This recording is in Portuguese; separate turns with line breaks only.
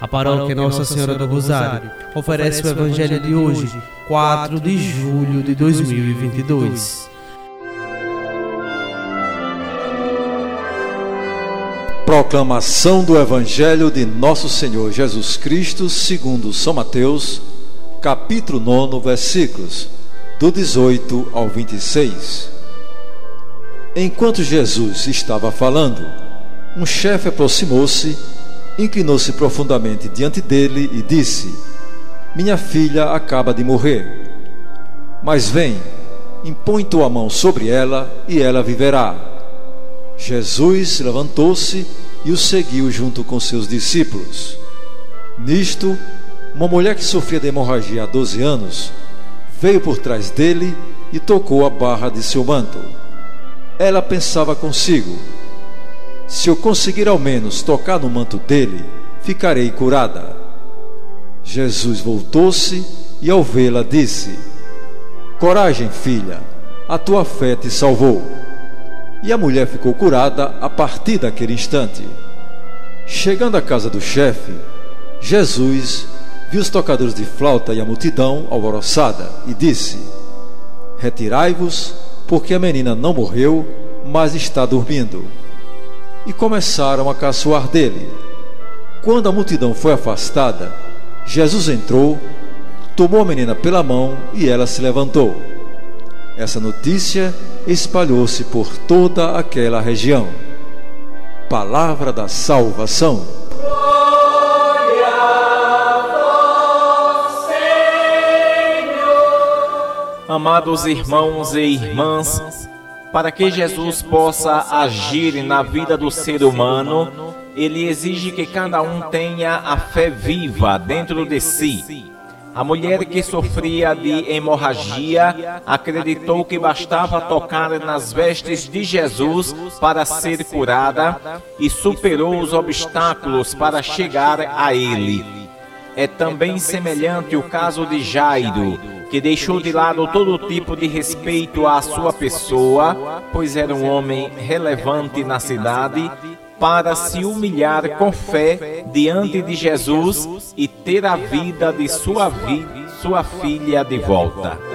A paróquia Nossa Senhora do Rosário oferece o Evangelho de hoje, 4 de julho de 2022.
Proclamação do Evangelho de Nosso Senhor Jesus Cristo, segundo São Mateus, capítulo 9, versículos do 18 ao 26. Enquanto Jesus estava falando, um chefe aproximou-se inclinou-se profundamente diante dele e disse: Minha filha acaba de morrer. Mas vem, impõe tua mão sobre ela e ela viverá. Jesus levantou-se e o seguiu junto com seus discípulos. Nisto, uma mulher que sofria de hemorragia há 12 anos veio por trás dele e tocou a barra de seu manto. Ela pensava consigo: se eu conseguir ao menos tocar no manto dele, ficarei curada. Jesus voltou-se e, ao vê-la, disse: Coragem, filha, a tua fé te salvou. E a mulher ficou curada a partir daquele instante. Chegando à casa do chefe, Jesus viu os tocadores de flauta e a multidão alvoroçada e disse: Retirai-vos, porque a menina não morreu, mas está dormindo e começaram a caçoar dele. Quando a multidão foi afastada, Jesus entrou, tomou a menina pela mão e ela se levantou. Essa notícia espalhou-se por toda aquela região. Palavra da salvação.
Amados irmãos e irmãs, para que Jesus possa agir na vida do ser humano, ele exige que cada um tenha a fé viva dentro de si. A mulher que sofria de hemorragia acreditou que bastava tocar nas vestes de Jesus para ser curada e superou os obstáculos para chegar a ele. É também semelhante o caso de Jairo que deixou de lado todo tipo de respeito à sua pessoa, pois era um homem relevante na cidade, para se humilhar com fé diante de Jesus e ter a vida de sua, vi sua filha de volta.